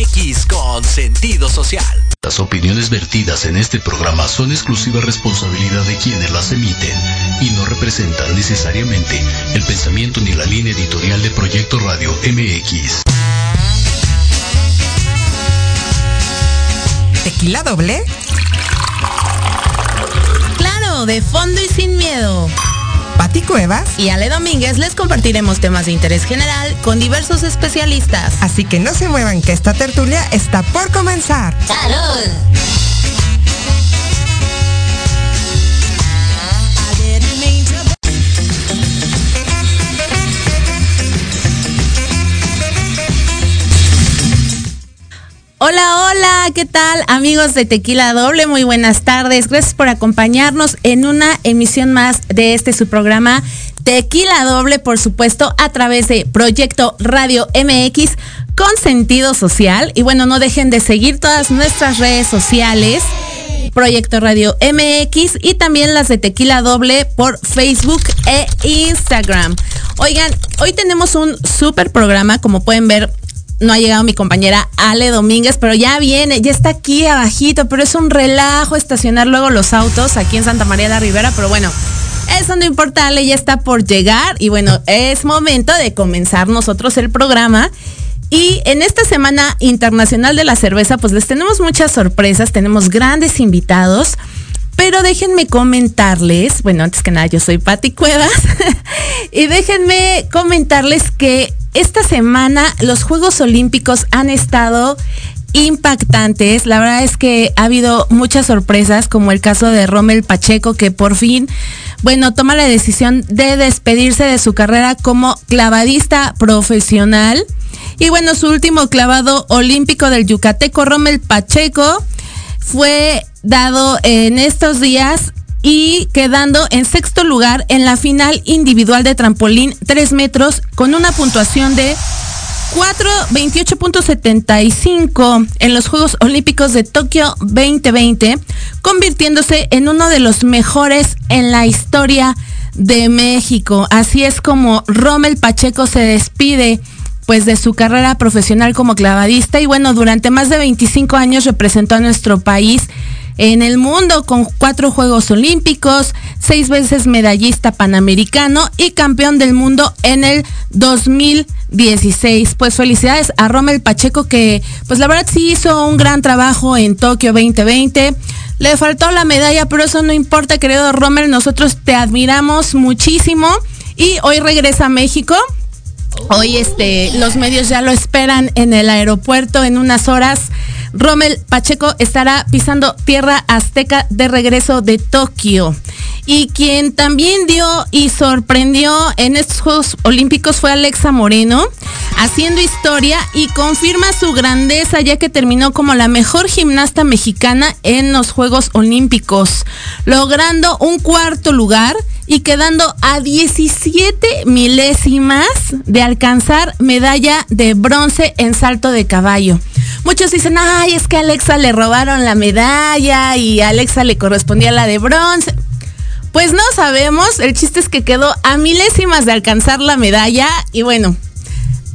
MX con sentido social. Las opiniones vertidas en este programa son exclusiva responsabilidad de quienes las emiten y no representan necesariamente el pensamiento ni la línea editorial de Proyecto Radio MX. ¿Tequila doble? Claro, de fondo y sin miedo. Pati Cuevas y Ale Domínguez les compartiremos temas de interés general con diversos especialistas. Así que no se muevan que esta tertulia está por comenzar. ¡Salud! Hola, hola, ¿qué tal amigos de Tequila Doble? Muy buenas tardes. Gracias por acompañarnos en una emisión más de este su programa Tequila Doble, por supuesto, a través de Proyecto Radio MX con sentido social. Y bueno, no dejen de seguir todas nuestras redes sociales. Proyecto Radio MX y también las de Tequila Doble por Facebook e Instagram. Oigan, hoy tenemos un súper programa, como pueden ver, no ha llegado mi compañera Ale Domínguez, pero ya viene, ya está aquí abajito, pero es un relajo estacionar luego los autos aquí en Santa María de la Ribera, pero bueno, eso no importa, Ale ya está por llegar y bueno, es momento de comenzar nosotros el programa. Y en esta Semana Internacional de la Cerveza, pues les tenemos muchas sorpresas, tenemos grandes invitados. Pero déjenme comentarles, bueno, antes que nada, yo soy Patti Cuevas, y déjenme comentarles que esta semana los Juegos Olímpicos han estado impactantes. La verdad es que ha habido muchas sorpresas, como el caso de Rommel Pacheco, que por fin, bueno, toma la decisión de despedirse de su carrera como clavadista profesional. Y bueno, su último clavado olímpico del Yucateco, Rommel Pacheco, fue dado en estos días y quedando en sexto lugar en la final individual de trampolín 3 metros con una puntuación de 4.28.75 en los Juegos Olímpicos de Tokio 2020, convirtiéndose en uno de los mejores en la historia de México. Así es como Rommel Pacheco se despide pues de su carrera profesional como clavadista y bueno, durante más de 25 años representó a nuestro país en el mundo con cuatro Juegos Olímpicos, seis veces medallista panamericano y campeón del mundo en el 2016. Pues felicidades a Rommel Pacheco que pues la verdad sí hizo un gran trabajo en Tokio 2020. Le faltó la medalla, pero eso no importa, querido Rommel, nosotros te admiramos muchísimo y hoy regresa a México Hoy este, los medios ya lo esperan en el aeropuerto en unas horas. Rommel Pacheco estará pisando tierra azteca de regreso de Tokio. Y quien también dio y sorprendió en estos Juegos Olímpicos fue Alexa Moreno, haciendo historia y confirma su grandeza ya que terminó como la mejor gimnasta mexicana en los Juegos Olímpicos, logrando un cuarto lugar y quedando a 17 milésimas de alcanzar medalla de bronce en salto de caballo. Muchos dicen, ay, es que a Alexa le robaron la medalla y a Alexa le correspondía la de bronce. Pues no sabemos, el chiste es que quedó a milésimas de alcanzar la medalla y bueno,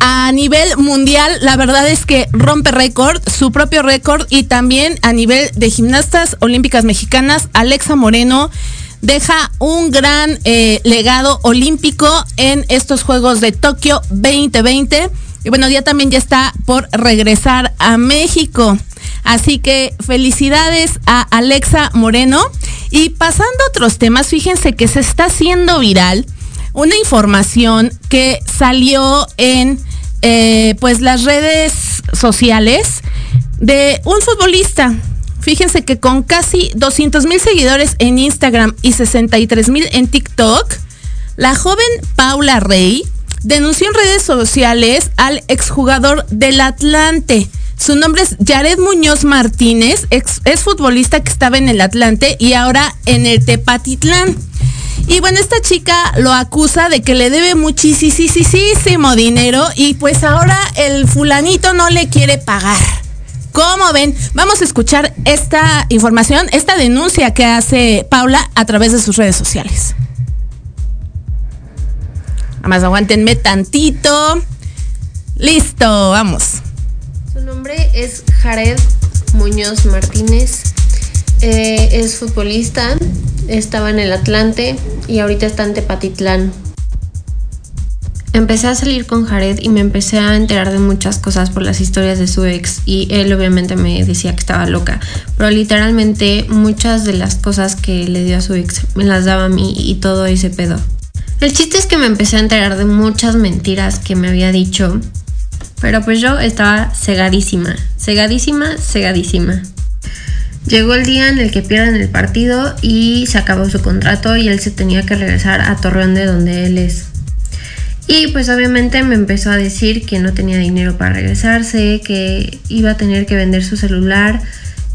a nivel mundial, la verdad es que rompe récord, su propio récord y también a nivel de gimnastas olímpicas mexicanas, Alexa Moreno deja un gran eh, legado olímpico en estos Juegos de Tokio 2020. Y bueno, ya también ya está por regresar a México. Así que felicidades a Alexa Moreno. Y pasando a otros temas, fíjense que se está haciendo viral una información que salió en eh, pues las redes sociales de un futbolista Fíjense que con casi 200 mil seguidores en Instagram y 63 mil en TikTok, la joven Paula Rey denunció en redes sociales al exjugador del Atlante. Su nombre es Jared Muñoz Martínez, ex, es futbolista que estaba en el Atlante y ahora en el Tepatitlán. Y bueno, esta chica lo acusa de que le debe muchísimo dinero y pues ahora el fulanito no le quiere pagar. ¿Cómo ven? Vamos a escuchar esta información, esta denuncia que hace Paula a través de sus redes sociales. Además, aguántenme tantito. Listo, vamos. nombre es Jared Muñoz Martínez. Eh, es futbolista, estaba en el Atlante y ahorita está en Tepatitlán. Empecé a salir con Jared y me empecé a enterar de muchas cosas por las historias de su ex y él obviamente me decía que estaba loca, pero literalmente muchas de las cosas que le dio a su ex me las daba a mí y todo ese pedo. El chiste es que me empecé a enterar de muchas mentiras que me había dicho, pero pues yo estaba cegadísima, cegadísima, cegadísima. Llegó el día en el que pierden el partido y se acabó su contrato y él se tenía que regresar a Torreón de donde él es. Y pues obviamente me empezó a decir que no tenía dinero para regresarse, que iba a tener que vender su celular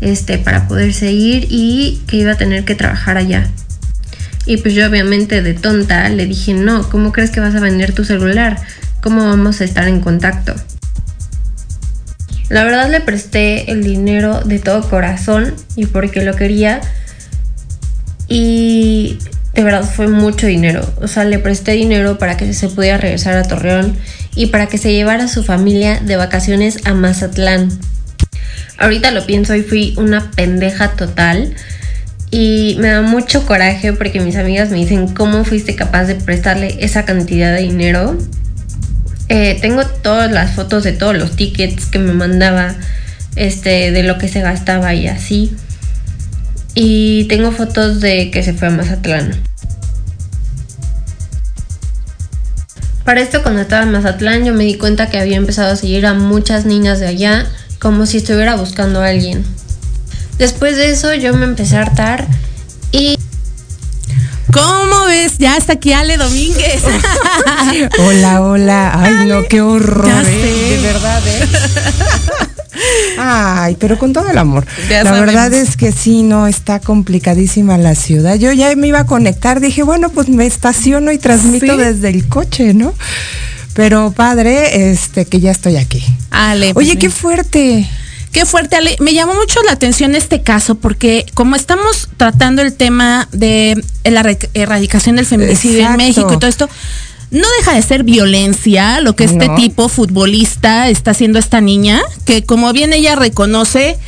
este, para poderse ir y que iba a tener que trabajar allá. Y pues yo obviamente de tonta le dije, no, ¿cómo crees que vas a vender tu celular? ¿Cómo vamos a estar en contacto? La verdad le presté el dinero de todo corazón y porque lo quería. Y de verdad fue mucho dinero. O sea, le presté dinero para que se pudiera regresar a Torreón y para que se llevara a su familia de vacaciones a Mazatlán. Ahorita lo pienso y fui una pendeja total. Y me da mucho coraje porque mis amigas me dicen cómo fuiste capaz de prestarle esa cantidad de dinero. Eh, tengo todas las fotos de todos los tickets que me mandaba, este, de lo que se gastaba y así. Y tengo fotos de que se fue a Mazatlán. Para esto cuando estaba en Mazatlán yo me di cuenta que había empezado a seguir a muchas niñas de allá como si estuviera buscando a alguien. Después de eso yo me empecé a hartar y... ¿Cómo ves? Ya está aquí Ale Domínguez. hola, hola. Ay, no, qué horror. ¿eh? De verdad, ¿eh? Ay, pero con todo el amor. la verdad es que sí, no, está complicadísima la ciudad. Yo ya me iba a conectar, dije, bueno, pues me estaciono y transmito desde el coche, ¿no? Pero padre, este, que ya estoy aquí. Ale. Oye, qué fuerte. Qué fuerte, Ale. Me llamó mucho la atención este caso porque como estamos tratando el tema de la erradicación del feminicidio en México y todo esto, no deja de ser violencia lo que este tipo futbolista está haciendo esta niña, que como bien ella reconoce,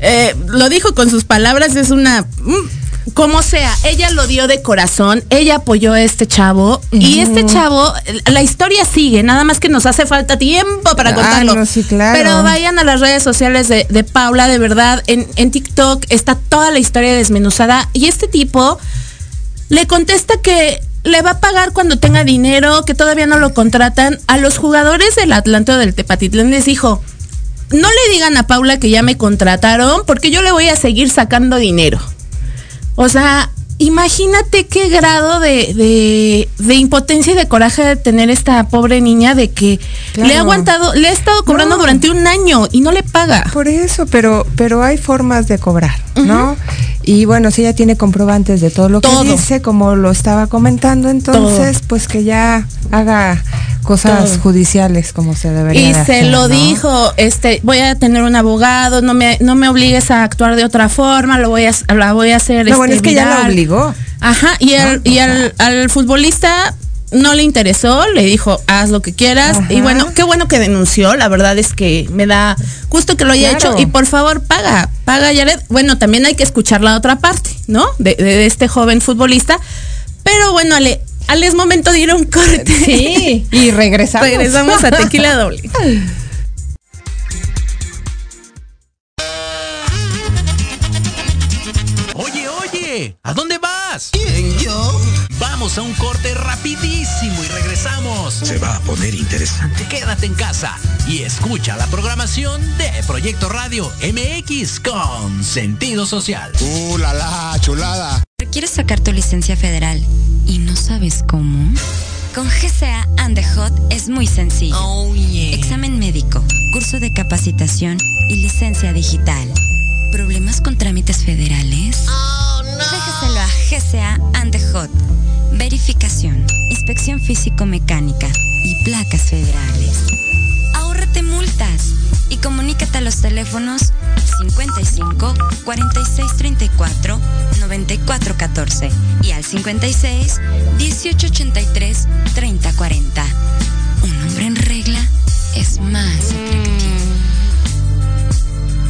eh, lo dijo con sus palabras, es una... Mm, como sea, ella lo dio de corazón, ella apoyó a este chavo y este chavo, la historia sigue, nada más que nos hace falta tiempo para contarlo. Pero vayan a las redes sociales de, Paula, de verdad, en, en TikTok está toda la historia desmenuzada y este tipo le contesta que le va a pagar cuando tenga dinero, que todavía no lo contratan. A los jugadores del Atlante o del Tepatitlán les dijo, no le digan a Paula que ya me contrataron porque yo le voy a seguir sacando dinero. O sea, imagínate qué grado de, impotencia y de coraje de tener esta pobre niña de que le ha aguantado, le ha estado cobrando durante un año y no le paga. Por eso, pero, pero hay formas de cobrar, ¿no? Y bueno, si ella tiene comprobantes de todo lo que dice, como lo estaba comentando, entonces, pues que ya haga cosas judiciales como se debería. Y se lo dijo, este, voy a tener un abogado, no me, no me obligues a actuar de otra forma, lo voy a, la voy a hacer. No, bueno, es que ya la obligó. Ajá, y, el, y al, al futbolista no le interesó, le dijo, haz lo que quieras. Y bueno, qué bueno que denunció, la verdad es que me da gusto que lo haya hecho. Y por favor, paga, paga Jared. Bueno, también hay que escuchar la otra parte, ¿no? De, este joven futbolista. Pero bueno, Ale, Ale es momento de ir a un corte. Sí, y regresamos. regresamos a Tequila Doble. ¿a dónde vas? ¿Quién, yo? Vamos a un corte rapidísimo y regresamos. Se va a poner interesante. Quédate en casa y escucha la programación de Proyecto Radio MX con sentido social. ¡Uh, la, la chulada! ¿Quieres sacar tu licencia federal y no sabes cómo? Con GCA and the Hot es muy sencillo. Oh, Examen médico, curso de capacitación y licencia digital. ¿Problemas con trámites federales? Oh, Déjaselo a GCA and the Hot verificación, inspección físico-mecánica y placas federales. Ahórrate multas y comunícate a los teléfonos 55 46 34 94 14 y al 56 18 83 30 40. Un hombre en regla es más atractivo.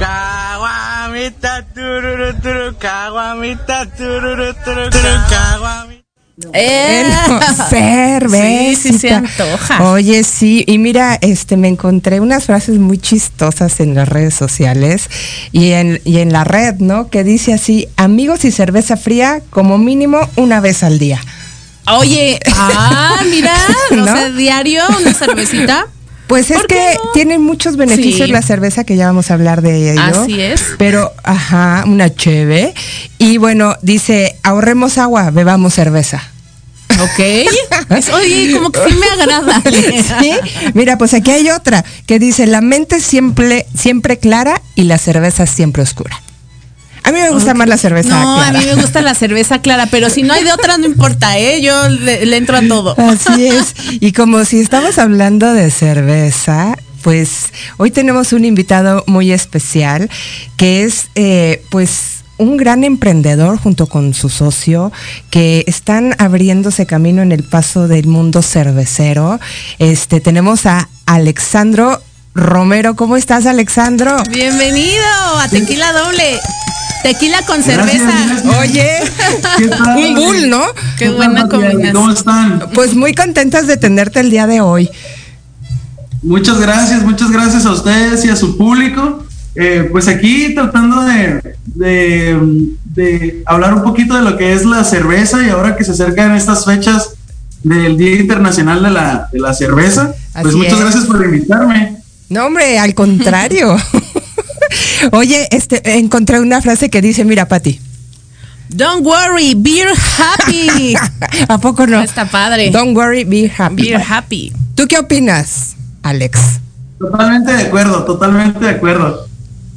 Caguamita, tururu, turu, caguamita, tururu, turu, caguamita. Eh, cerveza. Sí, sí se antoja. Oye, sí, y mira, este me encontré unas frases muy chistosas en las redes sociales y en, y en la red, ¿no? Que dice así, amigos y cerveza fría como mínimo una vez al día. Oye, ah, mira, ¿no? o sea, diario una cervecita. Pues es que no? tiene muchos beneficios sí. la cerveza, que ya vamos a hablar de ello. Así es. Pero, ajá, una cheve. Y bueno, dice, ahorremos agua, bebamos cerveza. Ok. Oye, como que sí me agrada. ¿Sí? Mira, pues aquí hay otra que dice, la mente siempre, siempre clara y la cerveza siempre oscura. A mí me gusta okay. más la cerveza no, clara. a mí me gusta la cerveza clara, pero si no hay de otra no importa, ¿eh? Yo le, le entro a todo. Así es. Y como si estamos hablando de cerveza, pues hoy tenemos un invitado muy especial que es, eh, pues, un gran emprendedor junto con su socio que están abriéndose camino en el paso del mundo cervecero. Este tenemos a Alexandro Romero. ¿Cómo estás, Alexandro? Bienvenido a Tequila Doble. Tequila con cerveza. Gracias, Oye, un bull, ¿no? Qué, ¿Qué buena combinación. ¿Cómo están? Pues muy contentas de tenerte el día de hoy. Muchas gracias, muchas gracias a ustedes y a su público. Eh, pues aquí tratando de, de, de, hablar un poquito de lo que es la cerveza y ahora que se acercan estas fechas del Día Internacional de la, de la Cerveza, Así pues muchas es. gracias por invitarme. No, hombre, al contrario. Oye, este, encontré una frase que dice, mira, Pati. Don't worry, be happy. ¿A poco no? Está padre. Don't worry, be happy. Be happy. ¿Tú qué opinas, Alex? Totalmente de acuerdo, totalmente de acuerdo.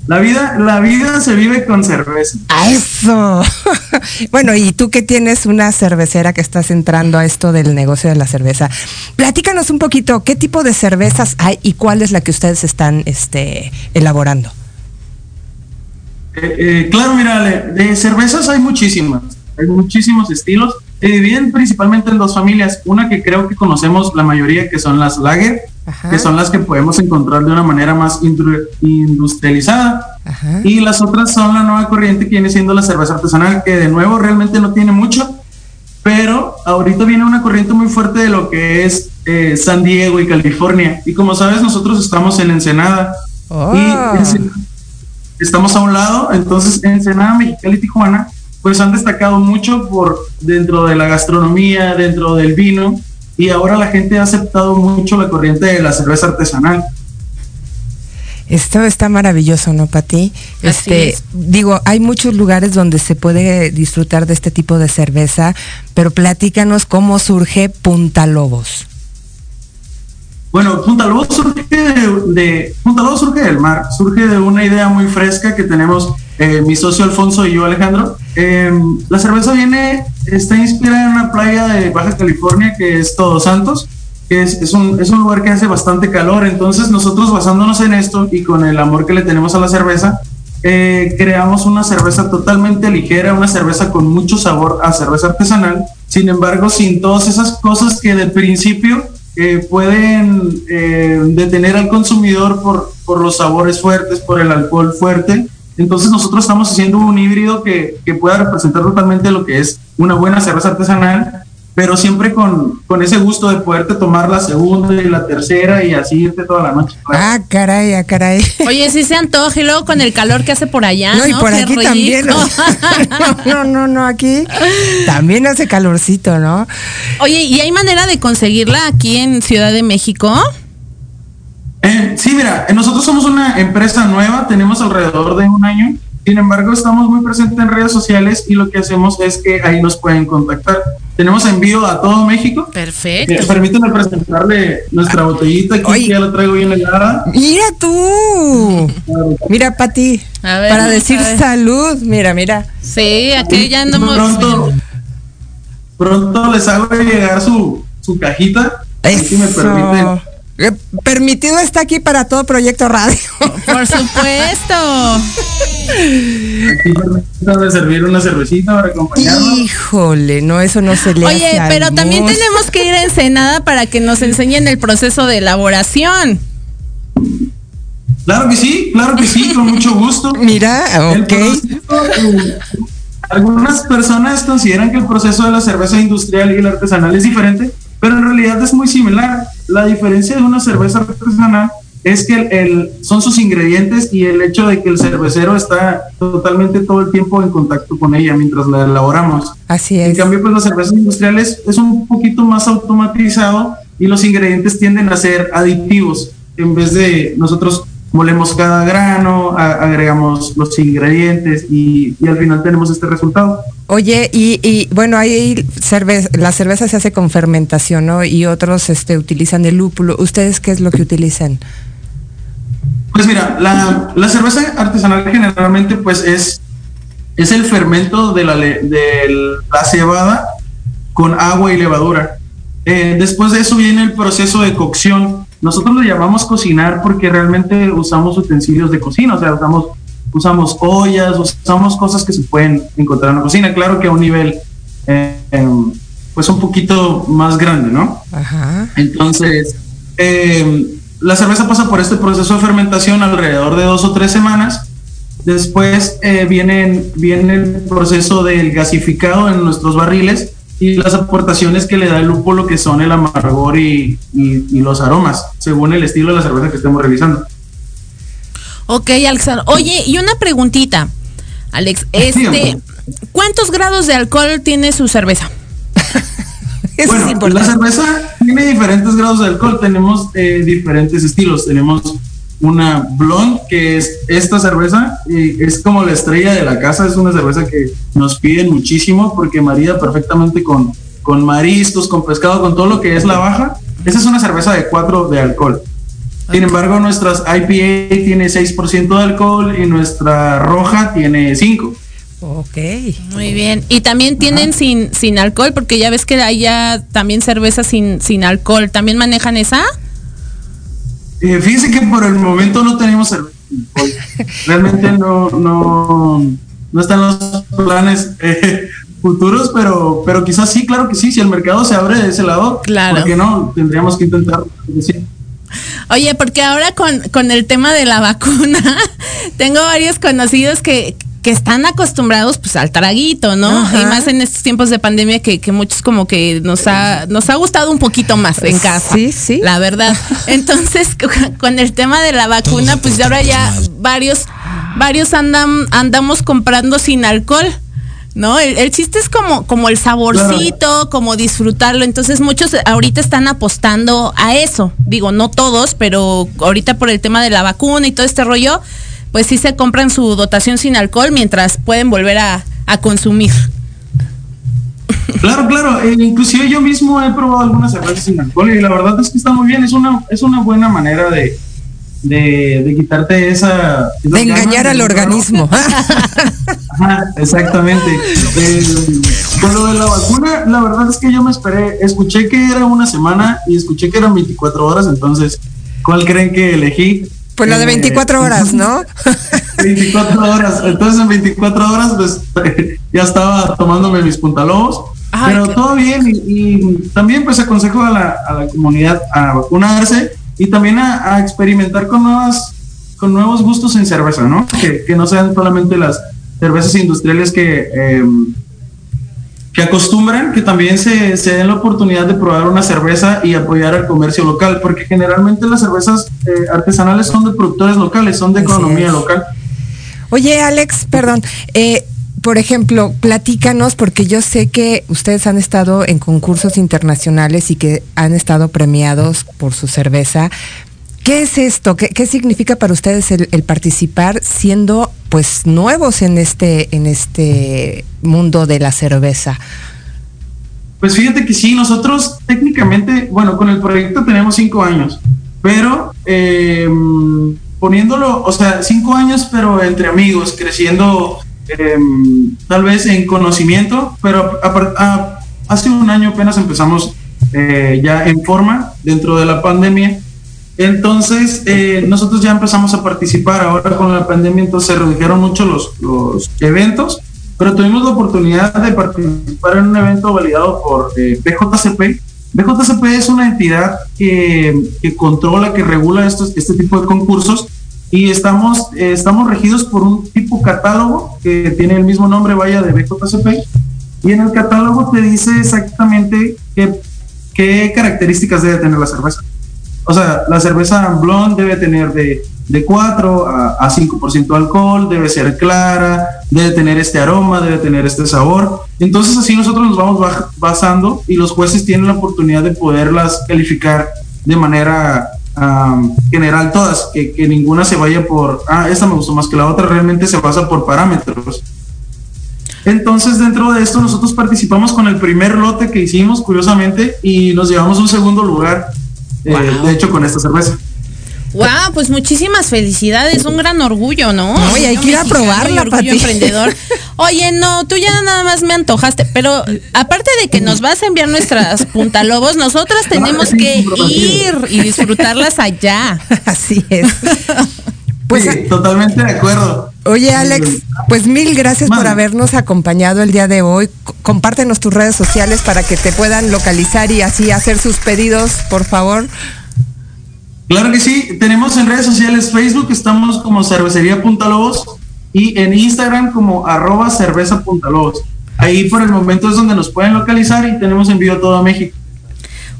La vida, la vida se vive con cerveza. ¡A eso! bueno, y tú que tienes una cervecera que estás entrando a esto del negocio de la cerveza, platícanos un poquito, ¿qué tipo de cervezas hay y cuál es la que ustedes están este, elaborando? Eh, eh, claro, mira, de cervezas hay muchísimas, hay muchísimos estilos. Se dividen principalmente en dos familias. Una que creo que conocemos la mayoría, que son las lager, Ajá. que son las que podemos encontrar de una manera más industrializada. Ajá. Y las otras son la nueva corriente que viene siendo la cerveza artesanal, que de nuevo realmente no tiene mucho, pero ahorita viene una corriente muy fuerte de lo que es eh, San Diego y California. Y como sabes, nosotros estamos en Ensenada. Oh. Y estamos a un lado, entonces Ensenada, Mexicali y Tijuana, pues han destacado mucho por dentro de la gastronomía, dentro del vino, y ahora la gente ha aceptado mucho la corriente de la cerveza artesanal. Esto está maravilloso, ¿no, Pati? Este, es. digo, hay muchos lugares donde se puede disfrutar de este tipo de cerveza, pero platícanos cómo surge Punta Lobos. Bueno, Punta Lobo surge de, Punta surge del mar, surge de una idea muy fresca que tenemos eh, mi socio Alfonso y yo Alejandro. Em, la cerveza viene, está inspirada en una playa de Baja California que es Todos Santos, que es, es, un, es un lugar que hace bastante calor. Entonces nosotros basándonos en esto y con el amor que le tenemos a la cerveza, eh, creamos una cerveza totalmente ligera, una cerveza con mucho sabor a cerveza artesanal, sin embargo sin todas esas cosas que de principio eh, pueden detener al consumidor por, por los sabores fuertes, por el alcohol fuerte. Entonces nosotros estamos haciendo un híbrido que, que pueda representar totalmente lo que es una buena cerveza artesanal, pero siempre con, con, ese gusto de poderte tomar la segunda y la tercera y así irte toda la noche. Ah, caray, ah, caray. Oye, sí se antoja y luego con el calor que hace por allá. No, y por aquí también. No, no, no, no, aquí también hace calorcito, ¿no? Oye, ¿y hay manera de conseguirla aquí en Ciudad de México? Eh, sí, mira, nosotros somos una empresa nueva, tenemos alrededor de un año. Sin embargo, estamos muy presentes en redes sociales y lo que hacemos es que ahí nos pueden contactar. Tenemos envío a todo México. Perfecto. Eh, permíteme presentarle nuestra botellita aquí, ya la traigo bien helada. Mira tú. Mira, Pati. Para decir salud. Mira, mira. Sí, aquí ya andamos. Pronto, pronto les hago llegar su, su cajita. Si me permiten. Eh, permitido está aquí para todo proyecto radio. Por supuesto. Aquí de servir una cervecita para acompañarnos. Híjole, no, eso no se le Oye, pero también tenemos que ir a Ensenada para que nos enseñen el proceso de elaboración. Claro que sí, claro que sí, con mucho gusto. Mira, ok. Eh, algunas personas consideran que el proceso de la cerveza industrial y el artesanal es diferente, pero en realidad es muy similar. La diferencia de una cerveza artesanal es que el, son sus ingredientes y el hecho de que el cervecero está totalmente todo el tiempo en contacto con ella mientras la elaboramos. Así es. En cambio, pues la cerveza industrial es, es un poquito más automatizado y los ingredientes tienden a ser aditivos en vez de nosotros molemos cada grano, agregamos los ingredientes y, al final tenemos este resultado. Oye, y, bueno, ahí cerveza, la cerveza se hace con fermentación, ¿no? Y otros este, utilizan el lúpulo. ¿Ustedes qué es lo que utilizan? Pues mira, la, cerveza artesanal generalmente pues es, es el fermento de la, de la cebada con agua y levadura. Eh, después de eso viene el proceso de cocción nosotros le llamamos cocinar porque realmente usamos utensilios de cocina, o sea, usamos, usamos ollas, usamos cosas que se pueden encontrar en la cocina, claro que a un nivel eh, em, pues un poquito más grande, ¿no? Ajá. Entonces, em, la cerveza pasa por este proceso de fermentación alrededor de dos o tres semanas. Después eh, viene, viene el proceso del gasificado en nuestros barriles y las aportaciones que le da el lúpulo que son el amargor y, los aromas, según el estilo de la cerveza que estemos realizando. Ok, Alexander. Oye, y una preguntita, Alex, este, ¿cuántos grados de alcohol tiene su cerveza? bueno, la cerveza tiene diferentes grados de alcohol, tenemos eh, diferentes estilos, tenemos una blonde, que es esta cerveza, y es como la estrella de la casa, es una cerveza que nos piden muchísimo porque marida perfectamente con, con mariscos, con pescado, con todo lo que es la baja. Esa es una cerveza de 4 de alcohol. Sin embargo, nuestras IPA tiene 6% de alcohol y nuestra roja tiene 5. Ok. Muy bien. Y también tienen sin, sin alcohol, porque ya ves que hay ya también cerveza sin, sin alcohol. ¿También manejan esa? Eh, fíjense que por el momento no tenemos cerveza. Realmente no, no, no están los planes eh, futuros, pero, pero quizás sí, claro que sí, si el mercado se abre de ese lado, claro. ¿por qué no? Tendríamos que intentar. Oye, porque ahora con, con el tema de la vacuna, tengo varios conocidos que, que están acostumbrados pues al traguito, ¿no? Y más en estos tiempos de pandemia que, muchos como que nos ha, nos ha gustado un poquito más en casa. Sí, sí. La verdad. Entonces, con el tema de la vacuna, pues ahora ya varios, varios andan, andamos comprando sin alcohol. ¿no? El, chiste es como, como el saborcito, como disfrutarlo. Entonces muchos ahorita están apostando a eso. Digo, no todos, pero ahorita por el tema de la vacuna y todo este rollo, pues sí se compran su dotación sin alcohol mientras pueden volver a, consumir. Claro, claro. Eh, inclusive yo mismo he probado algunas cervezas sin alcohol y la verdad es que está muy bien. Es una, es una buena manera de, de, quitarte esa... De engañar al organismo. exactamente. Eh, lo de la vacuna, la verdad es que yo me esperé. Escuché que era una semana y escuché que eran 24 horas, entonces, ¿cuál creen que elegí? Pues la de 24 eh, horas, ¿no? 24 horas. Entonces en 24 horas pues ya estaba tomándome mis puntalobos. pero todo bien y, también pues aconsejo a la, a la, comunidad a vacunarse y también a, experimentar con nuevas con nuevos gustos en cerveza, ¿no? Que, que no sean solamente las cervezas industriales que em, que acostumbran que también se, se, den la oportunidad de probar una cerveza y apoyar al comercio local, porque generalmente las cervezas eh, artesanales son de productores locales, son de economía local. Oye, Alex, perdón, eh, por ejemplo, platícanos, porque yo sé que ustedes han estado en concursos internacionales y que han estado premiados por su cerveza. ¿Qué es esto? ¿Qué, qué significa para ustedes el, el, participar siendo pues nuevos en este, en este mundo de la cerveza? Pues fíjate que sí, nosotros técnicamente, bueno, con el proyecto tenemos cinco años, pero eh, poniéndolo, o sea, cinco años, pero entre amigos, creciendo eh, tal vez en conocimiento, pero hace un año apenas empezamos eh, ya en forma dentro de la pandemia entonces, eh, nosotros ya empezamos a participar ahora con la pandemia, entonces se redujeron mucho los, los eventos, pero tuvimos la oportunidad de participar en un evento validado por eh, BJCP. BJCP es una entidad que, que controla, que regula estos, este tipo de concursos y estamos, eh, estamos regidos por un tipo catálogo que tiene el mismo nombre, vaya, de BJCP. Y en el catálogo te dice exactamente qué, qué características debe tener la cerveza. O sea, la cerveza blonde debe tener de, de 4 a, a 5% alcohol, debe ser clara, debe tener este aroma, debe tener este sabor. Entonces así nosotros nos vamos basando y los jueces tienen la oportunidad de poderlas calificar de manera general todas, que, que, ninguna se vaya por, ah, esta me gustó más que la otra, realmente se basa por parámetros. Entonces dentro de esto nosotros participamos con el primer lote que hicimos, curiosamente, y nos llevamos un segundo lugar eh, de hecho con esta cerveza. Wow, pues muchísimas felicidades, un gran orgullo, ¿no? Oye, hay que ir a probarla, orgullo emprendedor. Oye, no, tú ya nada más me antojaste, pero aparte de que nos vas a enviar nuestras puntalobos, nosotras tenemos que ir y disfrutarlas allá. Así es. Pues, totalmente de acuerdo. Oye, Alex, pues mil gracias por habernos acompañado el día de hoy. Compártenos tus redes sociales para que te puedan localizar y así hacer sus pedidos, por favor. Claro que sí, tenemos en redes sociales Facebook, estamos como cervecería Punta Lobos y en Instagram como arroba cerveza Punta Lobos. Ahí por el momento es donde nos pueden localizar y tenemos envío a todo México.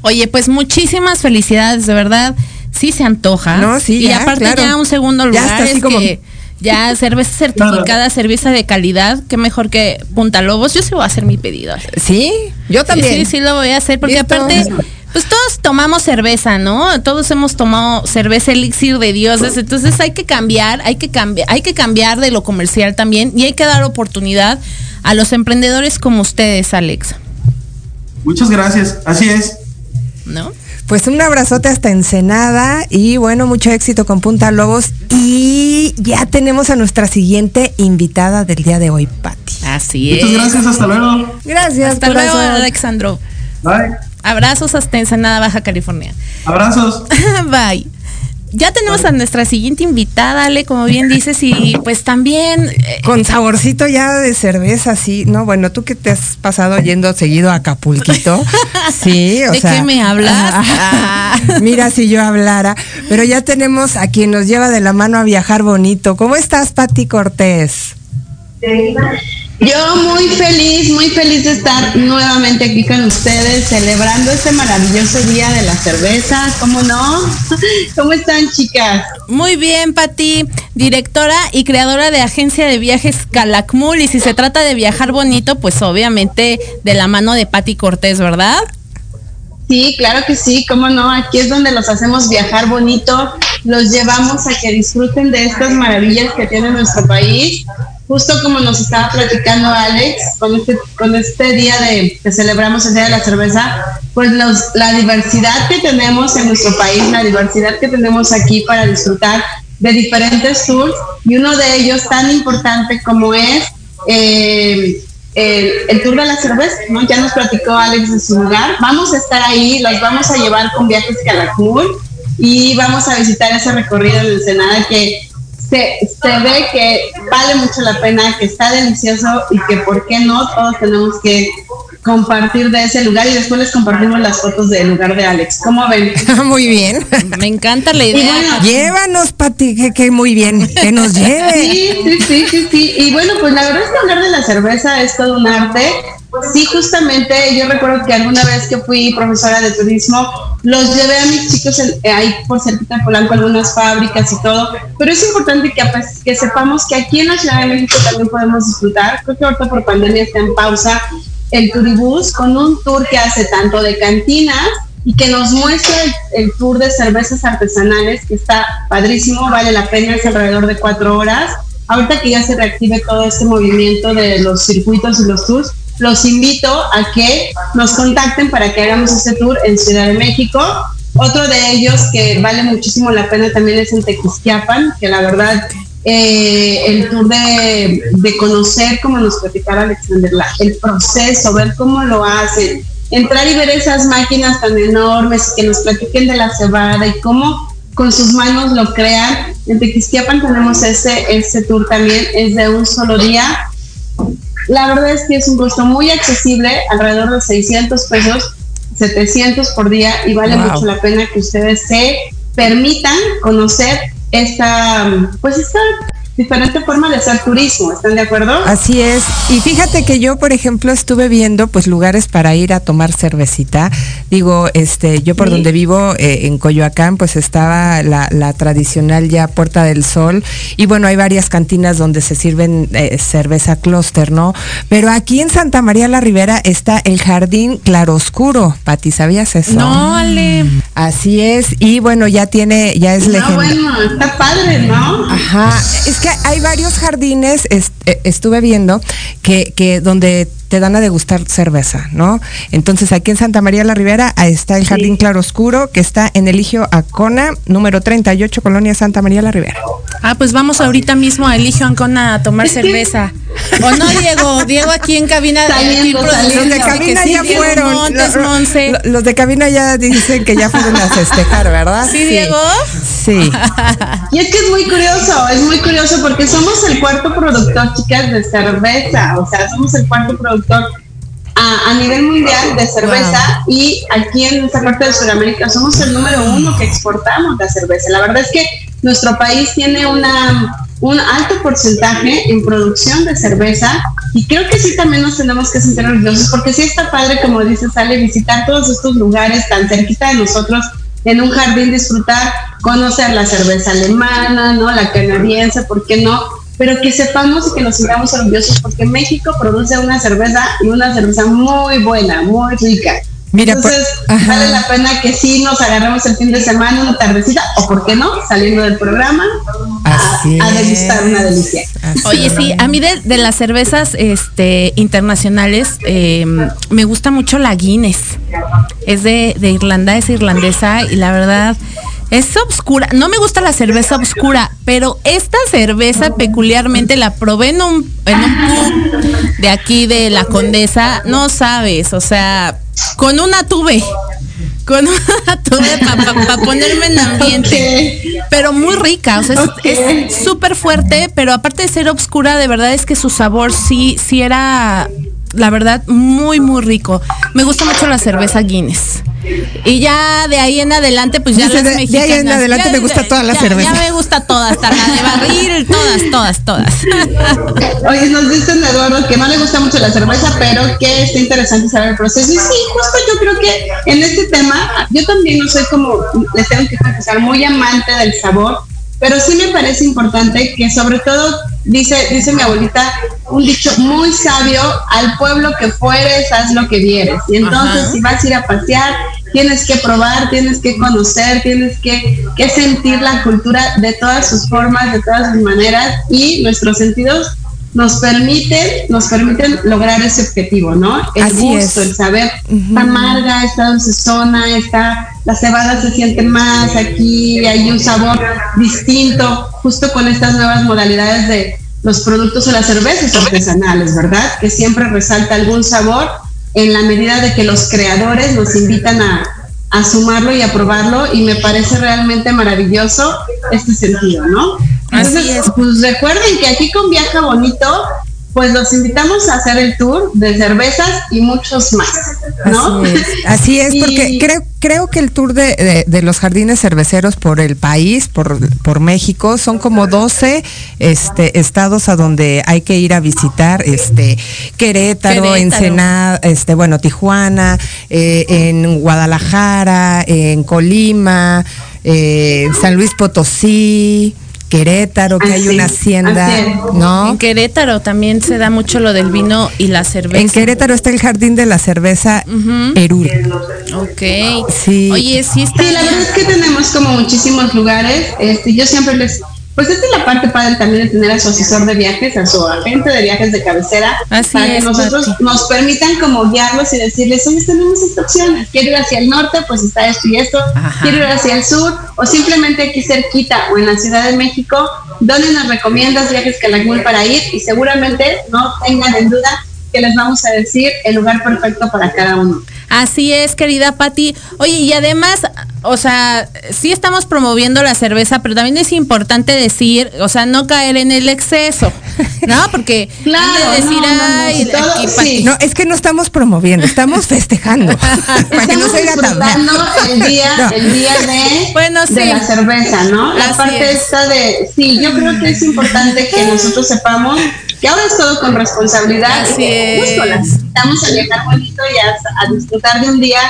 Oye, pues muchísimas felicidades, de verdad sí se antoja. No, sí, y aparte ya un segundo lugar es que ya cerveza certificada, cerveza de calidad, qué mejor que Punta Lobos. Yo sí voy a hacer mi pedido. Sí, yo también. Sí, sí, lo voy a hacer porque aparte pues todos tomamos cerveza, ¿no? Todos hemos tomado cerveza elixir de dioses, entonces hay que cambiar, hay que cambiar, hay que cambiar de lo comercial también y hay que dar oportunidad a los emprendedores como ustedes, Alex. Muchas gracias, así es. ¿No? Pues un abrazote hasta Ensenada y bueno, mucho éxito con Punta Lobos. Y ya tenemos a nuestra siguiente invitada del día de hoy, Patti. Así es. Muchas gracias, hasta luego. Gracias. Hasta luego, Alexandro. Bye. Abrazos hasta Ensenada, Baja California. Abrazos. Bye ya tenemos a nuestra siguiente invitada, Ale, como bien dices, y pues también... Eh, Con saborcito ya de cerveza, sí, ¿no? Bueno, tú que te has pasado yendo seguido a Acapulquito, sí, o ¿De qué me hablas? mira, si yo hablara, pero ya tenemos a quien nos lleva de la mano a viajar bonito. ¿Cómo estás, Patti Cortés? Yo muy feliz, feliz de estar nuevamente aquí con ustedes, celebrando este maravilloso día de la cerveza, ¿cómo no? ¿Cómo están, chicas? Muy bien, Pati, directora y creadora de agencia de viajes Calakmul, y si se trata de viajar bonito, pues obviamente de la mano de Pati Cortés, ¿verdad? Sí, claro que sí, cómo no, aquí es donde los hacemos viajar bonito, los llevamos a que disfruten de estas maravillas que tiene nuestro país justo como nos estaba platicando Alex, con este, con este día de que celebramos el Día de la Cerveza, pues los, la diversidad que tenemos en nuestro país, la diversidad que tenemos aquí para disfrutar de diferentes tours, y uno de ellos tan importante como es eh, el, tour de la cerveza, ¿no? Ya nos platicó Alex de su lugar. Vamos a estar ahí, los vamos a llevar con viajes Calakmul y vamos a visitar ese recorrido en Ensenada que se, se, ve que vale mucho la pena, que está delicioso y que por qué no todos tenemos que compartir de ese lugar y después les compartimos las fotos del lugar de Alex. ¿Cómo ven? muy bien. Me encanta la idea. Llévanos, Pati, que, muy bien, que nos lleve. Sí, sí, sí, sí, sí. Y bueno, pues la verdad es que hablar de la cerveza es todo un arte. Sí, justamente yo recuerdo que alguna vez que fui profesora de turismo, los llevé a mis chicos eh, ahí por cerquita de Polanco, algunas fábricas y todo, pero es importante que, pues, que sepamos que aquí en la Ciudad de México también podemos disfrutar. Creo que ahorita por pandemia está en pausa el Turibús con un tour que hace tanto de cantinas y que nos muestra el, tour de cervezas artesanales, que está padrísimo, vale la pena, es alrededor de cuatro horas. Ahorita que ya se reactive todo este movimiento de los circuitos y los tours, los invito a que nos contacten para que hagamos este tour en Ciudad de México. Otro de ellos que vale muchísimo la pena también es en Tequisquiapan, que la verdad eh, el tour de, de, conocer, como nos platicaba Alexander, el proceso, ver cómo lo hacen, entrar y ver esas máquinas tan enormes que nos platiquen de la cebada y cómo con sus manos lo crean. En Tequisquiapan tenemos ese, ese tour también, es de un solo día la verdad es que es un costo muy accesible, alrededor de 600 pesos, 700 por día y vale mucho la pena que ustedes se permitan conocer esta, pues esta diferente forma de hacer turismo, ¿están de acuerdo? Así es. Y fíjate que yo, por ejemplo, estuve viendo pues lugares para ir a tomar cervecita. Digo, este, yo por donde vivo, eh, en Coyoacán, pues estaba la, tradicional ya Puerta del Sol. Y bueno, hay varias cantinas donde se sirven eh, cerveza clúster, ¿no? Pero aquí en Santa María la Ribera está el Jardín Claroscuro. Pati, ¿sabías eso? No, Ale. Así es. Y bueno, ya tiene, ya es no, bueno, está padre, ¿no? Ajá. Es hay varios jardines, eh, estuve viendo, que donde te dan a degustar cerveza, ¿no? Entonces aquí en Santa María la Ribera está el Jardín Claroscuro, que está en Eligio Acona, número 38, Colonia Santa María la Ribera. Ah, pues vamos ahorita mismo a Eligio Acona a tomar cerveza. ¿O no, Diego? Diego aquí en cabina. los de cabina ya fueron. los, de cabina ya dicen que ya fueron a festejar, ¿verdad? ¿Sí, Diego? Sí. y es que es muy curioso, es muy curioso porque somos el cuarto productor, chicas, de cerveza. O sea, somos el cuarto productor a, nivel mundial de cerveza y aquí en esta parte de Sudamérica somos el número uno que exportamos la cerveza. La verdad es que nuestro país tiene una, un alto porcentaje en producción de cerveza y creo que sí también nos tenemos que sentir orgullosos porque sí está padre, como dice Sale, visitar todos estos lugares tan cerquita de nosotros en un jardín, disfrutar, conocer la cerveza alemana, ¿no? La canadiense, ¿por qué no? Pero que sepamos y que nos sintamos orgullosos porque México produce una cerveza y una cerveza muy buena, muy rica. Mira, Entonces, vale la pena que sí nos agarremos el fin de semana, una tardecita, o por qué no, saliendo del programa, a, degustar una delicia. Oye, sí, a mí de, las cervezas este, internacionales em, me gusta mucho la Guinness. Es de, de Irlanda, es irlandesa y la verdad es obscura. No me gusta la cerveza obscura, pero esta cerveza peculiarmente la probé en un, en un de aquí de la Condesa. No sabes, o sea, con una tuve. Con una tuve para ponerme en ambiente. Pero muy rica, o sea, es súper fuerte, pero aparte de ser obscura, de verdad es que su sabor sí, sí era, la verdad, muy, muy rico. Me gusta mucho la cerveza Guinness. Y ya de ahí en adelante, pues ya las mexicanas. De ahí en adelante me gusta toda la cerveza. Ya me gusta toda, hasta la de barril, todas, todas, todas. Oye, nos dicen Eduardo que no le gusta mucho la cerveza, pero que está interesante saber el proceso. Y sí, justo yo creo que en este tema, yo también no soy como, les tengo que confesar, muy amante del sabor, pero sí me parece importante que sobre todo dice, dice mi abuelita, un dicho muy sabio, al pueblo que fueres, haz lo que vieres. Y entonces si vas a ir a pasear, tienes que probar, tienes que conocer, tienes que, que sentir la cultura de todas sus formas, de todas sus maneras y nuestros sentidos nos permiten, nos permiten lograr ese objetivo, ¿no? El gusto, el saber, está amarga, está dulcezona, está, la cebada se siente más, aquí hay un sabor distinto, justo con estas nuevas modalidades de los productos o las cervezas artesanales, ¿verdad? Que siempre resalta algún sabor en la medida de que los creadores nos invitan a, a sumarlo y a probarlo y me parece realmente maravilloso este sentido, ¿no? Entonces, pues recuerden que aquí con Viaja Bonito pues los invitamos a hacer el tour de cervezas y muchos más, ¿no? Así es, porque creo, creo que el tour de, los jardines cerveceros por el país, por, por México, son como 12 este, estados a donde hay que ir a visitar, este, Querétaro, Ensenada, este, bueno, Tijuana, eh, en Guadalajara, en Colima, eh, San Luis Potosí, Querétaro, que hay una hacienda, ¿no? En Querétaro también se da mucho lo del vino y la cerveza. En Querétaro está el jardín de la cerveza Perú. Ok. Sí. Oye, sí está. Sí, la verdad es que tenemos como muchísimos lugares. Este, yo siempre les pues esta es la parte padre también de tener a su asesor de viajes, a su agente de viajes de cabecera, para que nosotros nos permitan como guiarlos y decirles, oye, tenemos estas opciones, quiero ir hacia el norte, pues está esto y esto, quiero ir hacia el sur, o simplemente aquí cerquita o en la Ciudad de México, ¿dónde nos recomiendas viajes Calakmul para ir? Y seguramente no tengan en duda que les vamos a decir el lugar perfecto para cada uno. Así es, querida Patti. Oye, y además, o sea, sí estamos promoviendo la cerveza, pero también es importante decir, o sea, no caer en el exceso, ¿no? Porque claro, decir, no, no, es que no estamos promoviendo, estamos festejando. para que no se el día, el día de, bueno, de la cerveza, ¿no? La parte esta de, sí, yo creo que es importante que nosotros sepamos que ahora es todo con responsabilidad. Así y justo las invitamos a viajar bonito y a, disfrutar de un día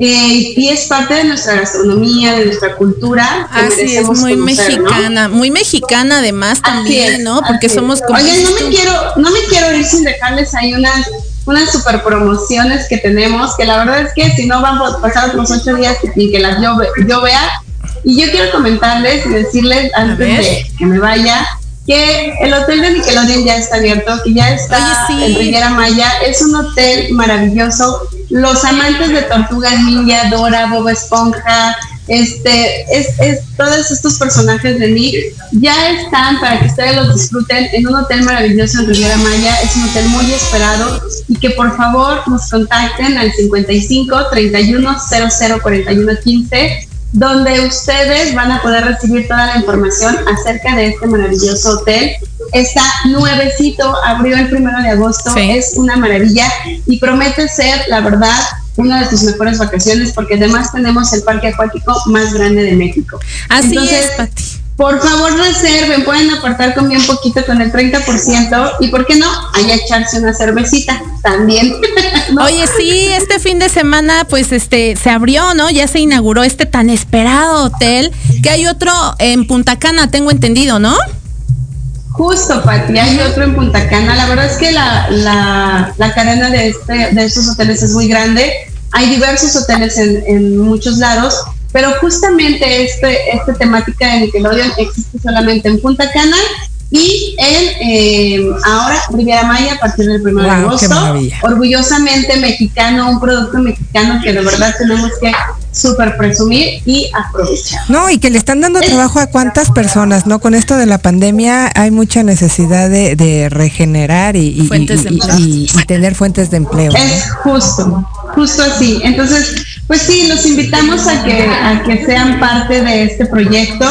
eh, y es parte de nuestra gastronomía, de nuestra cultura. Así es, muy mexicana, muy mexicana además también, ¿no? Porque somos como... Oye, no me quiero, no me quiero ir sin dejarles ahí unas unas super promociones que tenemos, que la verdad es que si no van a pasar los ocho días y que las yo, yo vea, y yo quiero comentarles y decirles antes de que me vaya, que el hotel de Nickelodeon ya está abierto, que ya está en Riviera Maya. Es un hotel maravilloso. Los amantes de Tortugas Ninja, Dora, Bob Esponja, este, es, es, todos estos personajes de Nick ya están para que ustedes los disfruten en un hotel maravilloso en Riviera Maya. Es un hotel muy esperado y que por favor nos contacten al 55 31 00 41 15 donde ustedes van a poder recibir toda la información acerca de este maravilloso hotel. Está nuevecito, abrió el primero de agosto, es una maravilla y promete ser, la verdad, una de tus mejores vacaciones porque además tenemos el parque acuático más grande de México. Así es, Pati. Por favor, reserven, pueden apartar con bien poquito con el 30% y, ¿por qué no? Ahí echarse una cervecita también. Oye, sí, este fin de semana pues este se abrió, ¿no? Ya se inauguró este tan esperado hotel, que hay otro en Punta Cana, tengo entendido, ¿no? Justo, Pati, hay otro en Punta Cana. La verdad es que la, la, la cadena de, este, de estos hoteles es muy grande. Hay diversos hoteles en, en muchos lados pero justamente este, esta temática de Nickelodeon existe solamente en Punta Cana y en eh, ahora Riviera Maya a partir del 1 de agosto. Orgullosamente mexicano, un producto mexicano que de verdad tenemos que súper presumir y aprovechar. No, y que le están dando trabajo a cuántas personas, ¿no? Con esto de la pandemia hay mucha necesidad de, regenerar y, y, tener fuentes de empleo. Es justo, justo así. Entonces, pues sí, los invitamos a que, a que sean parte de este proyecto,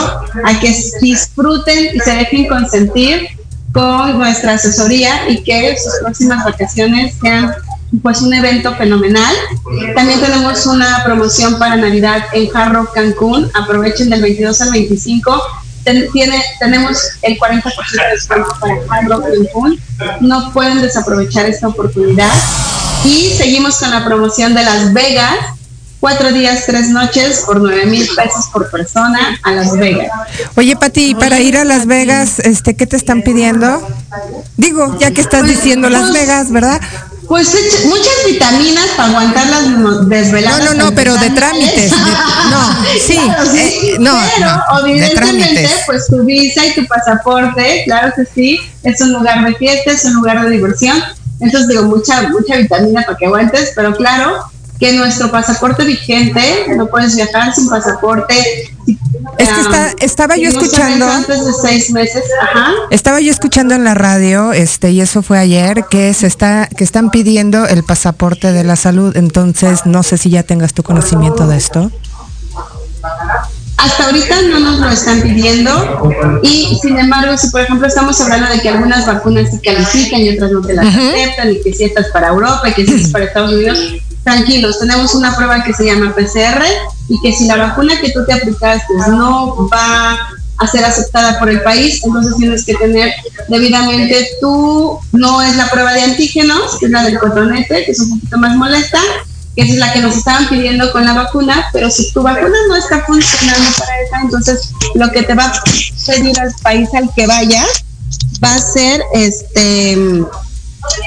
a que disfruten y se dejen consentir con nuestra asesoría y que sus próximas vacaciones sean pues un evento fenomenal. También tenemos una promoción para Navidad en Jarro Cancún. Aprovechen del 22 al 25. tiene, tenemos el 40% de descuento para Jarro Cancún. No pueden desaprovechar esta oportunidad. Y seguimos con la promoción de Las Vegas cuatro días, tres noches por nueve mil pesos por persona a Las Vegas. Oye, Pati, para ir a Las Vegas, este, ¿qué te están pidiendo? Digo, ya que estás diciendo Las Vegas, ¿verdad? Pues muchas vitaminas para aguantar las desveladas. No, no, no, pero de trámites. no, sí, eh, no, pero evidentemente, pues tu visa y tu pasaporte, claro que sí, es un lugar de fiesta, es un lugar de diversión. Entonces digo, mucha, mucha vitamina para que aguantes, pero claro, que nuestro pasaporte vigente, no puedes viajar sin pasaporte. Es que está, estaba yo escuchando antes de seis meses, ajá. Estaba yo escuchando en la radio, este, y eso fue ayer, que se está, que están pidiendo el pasaporte de la salud. Entonces, no sé si ya tengas tu conocimiento de esto. Hasta ahorita no nos lo están pidiendo y sin embargo, si por ejemplo estamos hablando de que algunas vacunas se califican y otras no te las aceptan y que si estas para Europa y que si estas para Estados Unidos, tranquilos, tenemos una prueba que se llama PCR y que si la vacuna que tú te aplicaste no va a ser aceptada por el país, entonces tienes que tener debidamente tú, no es la prueba de antígenos, que es la del cotonete, que es un poquito más molesta, que es la que nos estaban pidiendo con la vacuna, pero si tu vacuna no está funcionando para esa, entonces lo que te va a pedir al país al que vaya va a ser este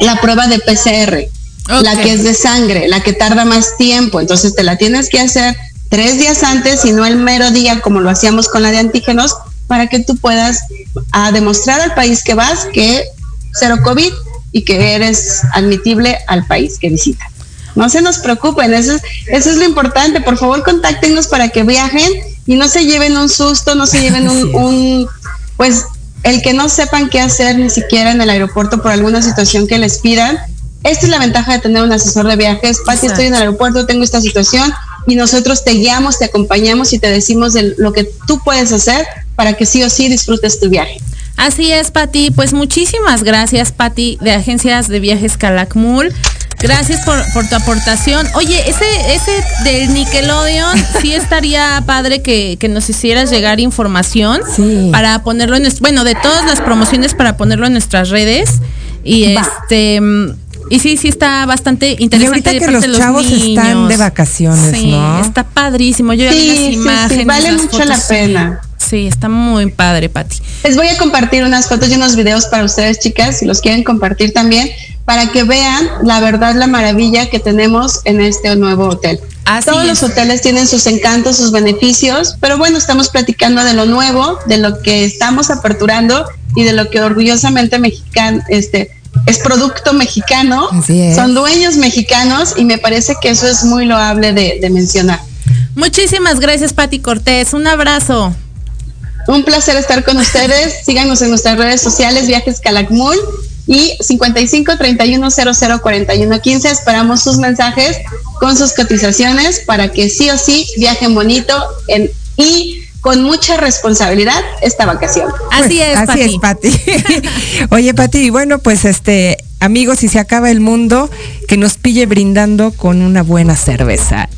la prueba de PCR la que es de sangre, la que tarda más tiempo. Entonces te la tienes que hacer tres días antes y no el mero día como lo hacíamos con la de antígenos para que tú puedas a demostrar al país que vas que cero COVID y que eres admitible al país que visitas. No se nos preocupen, eso es, eso es lo importante. Por favor, contáctenos para que viajen y no se lleven un susto, no se lleven un, un pues el que no sepan qué hacer ni siquiera en el aeropuerto por alguna situación que les pidan esta es la ventaja de tener un asesor de viajes. Pati, estoy en el aeropuerto, tengo esta situación y nosotros te guiamos, te acompañamos y te decimos de lo que tú puedes hacer para que sí o sí disfrutes tu viaje. Así es, Pati. Pues muchísimas gracias, Pati, de Agencias de Viajes Calakmul. Gracias por, tu aportación. Oye, ese, ese del Nickelodeon, sí estaría padre que, nos hicieras llegar información para ponerlo en, bueno, de todas las promociones para ponerlo en nuestras redes. Y este y sí, sí está bastante interesante. Y ahorita que los, chavos están de vacaciones, sí, Está padrísimo. Yo ya vi las imágenes. Sí, vale mucho la pena. Sí, está muy padre, Pati. Les voy a compartir unas fotos y unos videos para ustedes, chicas, si los quieren compartir también, para que vean la verdad, la maravilla que tenemos en este nuevo hotel. Todos los hoteles tienen sus encantos, sus beneficios, pero bueno, estamos platicando de lo nuevo, de lo que estamos aperturando y de lo que orgullosamente mexicano, este, es producto mexicano, son dueños mexicanos y me parece que eso es muy loable de, mencionar. Muchísimas gracias, Pati Cortés. Un abrazo. Un placer estar con ustedes. Síganos en nuestras redes sociales, Viajes Calakmul y 55 31 00 41 15. Esperamos sus mensajes con sus cotizaciones para que sí o sí viajen bonito en, y con mucha responsabilidad esta vacación. Así es, Así es, Pati. Oye, Pati, bueno, pues este, amigos, si se acaba el mundo, que nos pille brindando con una buena cerveza.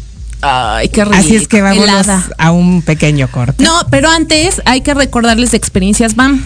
Ay, qué rico. Así es que vamos a un pequeño corte. No, pero antes hay que recordarles de experiencias BAM.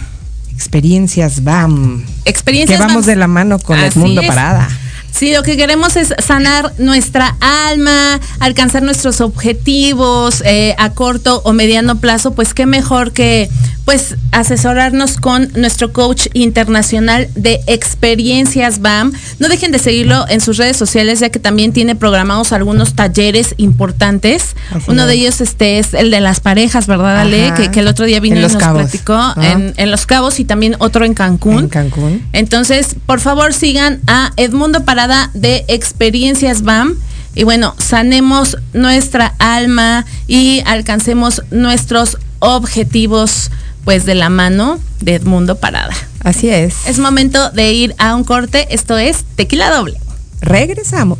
Experiencias BAM. Experiencias Que vamos de la mano con el mundo Parada. Sí, lo que queremos es sanar nuestra alma, alcanzar nuestros objetivos eh, a corto o mediano plazo, pues qué mejor que pues asesorarnos con nuestro coach internacional de experiencias BAM. No dejen de seguirlo en sus redes sociales ya que también tiene programados algunos talleres importantes. Uno de ellos este es el de las parejas, ¿verdad, Ale? Que, el otro día vino y nos platicó en, en, Los Cabos y también otro en Cancún. En Cancún. Entonces, por favor, sigan a Edmundo De Experiencias BAM y bueno, sanemos nuestra alma y alcancemos nuestros objetivos pues de la mano de Edmundo Parada. Así es. Es momento de ir a un corte, esto es Tequila Doble. Regresamos.